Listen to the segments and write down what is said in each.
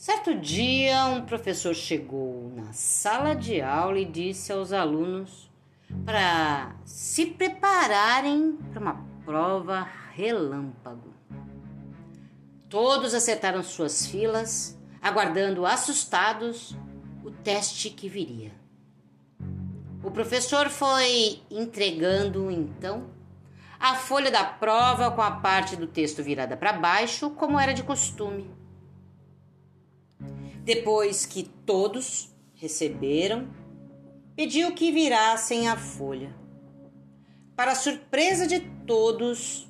Certo dia, um professor chegou na sala de aula e disse aos alunos para se prepararem para uma prova relâmpago. Todos acertaram suas filas, aguardando assustados o teste que viria. O professor foi entregando então a folha da prova com a parte do texto virada para baixo, como era de costume. Depois que todos receberam, pediu que virassem a folha. Para surpresa de todos,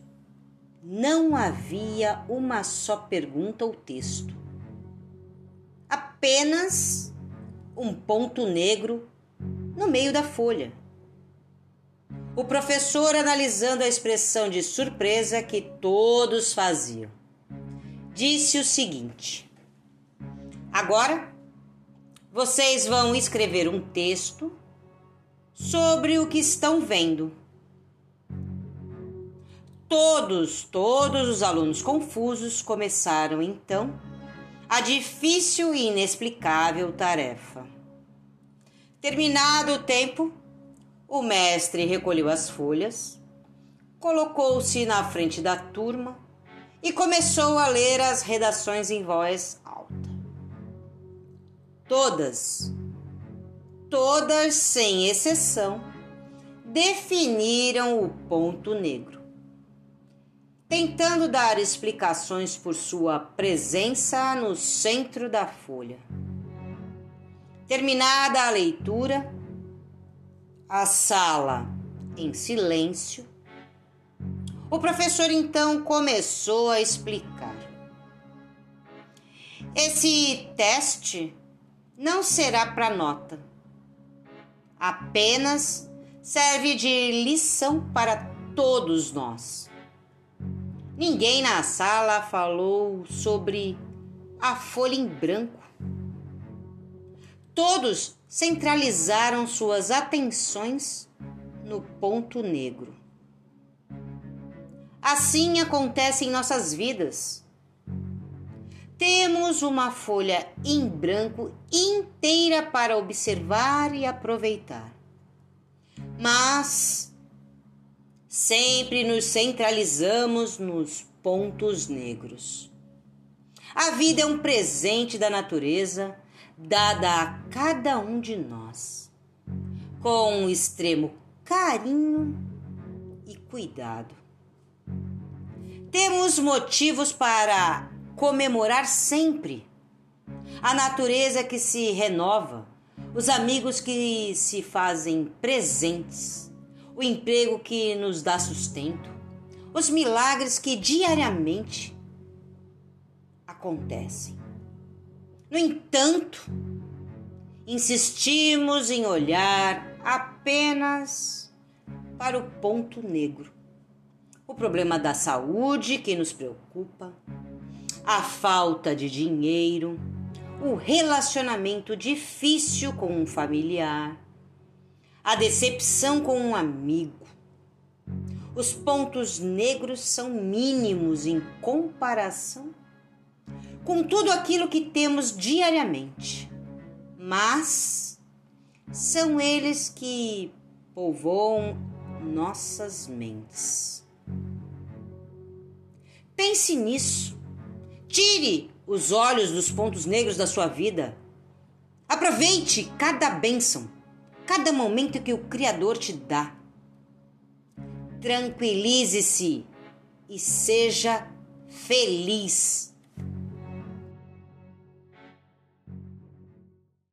não havia uma só pergunta ou texto. Apenas um ponto negro no meio da folha. O professor, analisando a expressão de surpresa que todos faziam, disse o seguinte: Agora, vocês vão escrever um texto sobre o que estão vendo. Todos, todos os alunos confusos começaram então a difícil e inexplicável tarefa. Terminado o tempo, o mestre recolheu as folhas, colocou-se na frente da turma e começou a ler as redações em voz. Todas, todas sem exceção, definiram o ponto negro, tentando dar explicações por sua presença no centro da folha. Terminada a leitura, a sala em silêncio, o professor então começou a explicar. Esse teste não será para nota. Apenas serve de lição para todos nós. Ninguém na sala falou sobre a folha em branco. Todos centralizaram suas atenções no ponto negro. Assim acontece em nossas vidas temos uma folha em branco inteira para observar e aproveitar. Mas sempre nos centralizamos nos pontos negros. A vida é um presente da natureza dada a cada um de nós, com um extremo carinho e cuidado. Temos motivos para comemorar sempre. A natureza que se renova, os amigos que se fazem presentes, o emprego que nos dá sustento, os milagres que diariamente acontecem. No entanto, insistimos em olhar apenas para o ponto negro. O problema da saúde que nos preocupa, a falta de dinheiro, o relacionamento difícil com um familiar, a decepção com um amigo. Os pontos negros são mínimos em comparação com tudo aquilo que temos diariamente, mas são eles que povoam nossas mentes. Pense nisso Tire os olhos dos pontos negros da sua vida. Aproveite cada bênção, cada momento que o Criador te dá. Tranquilize-se e seja feliz.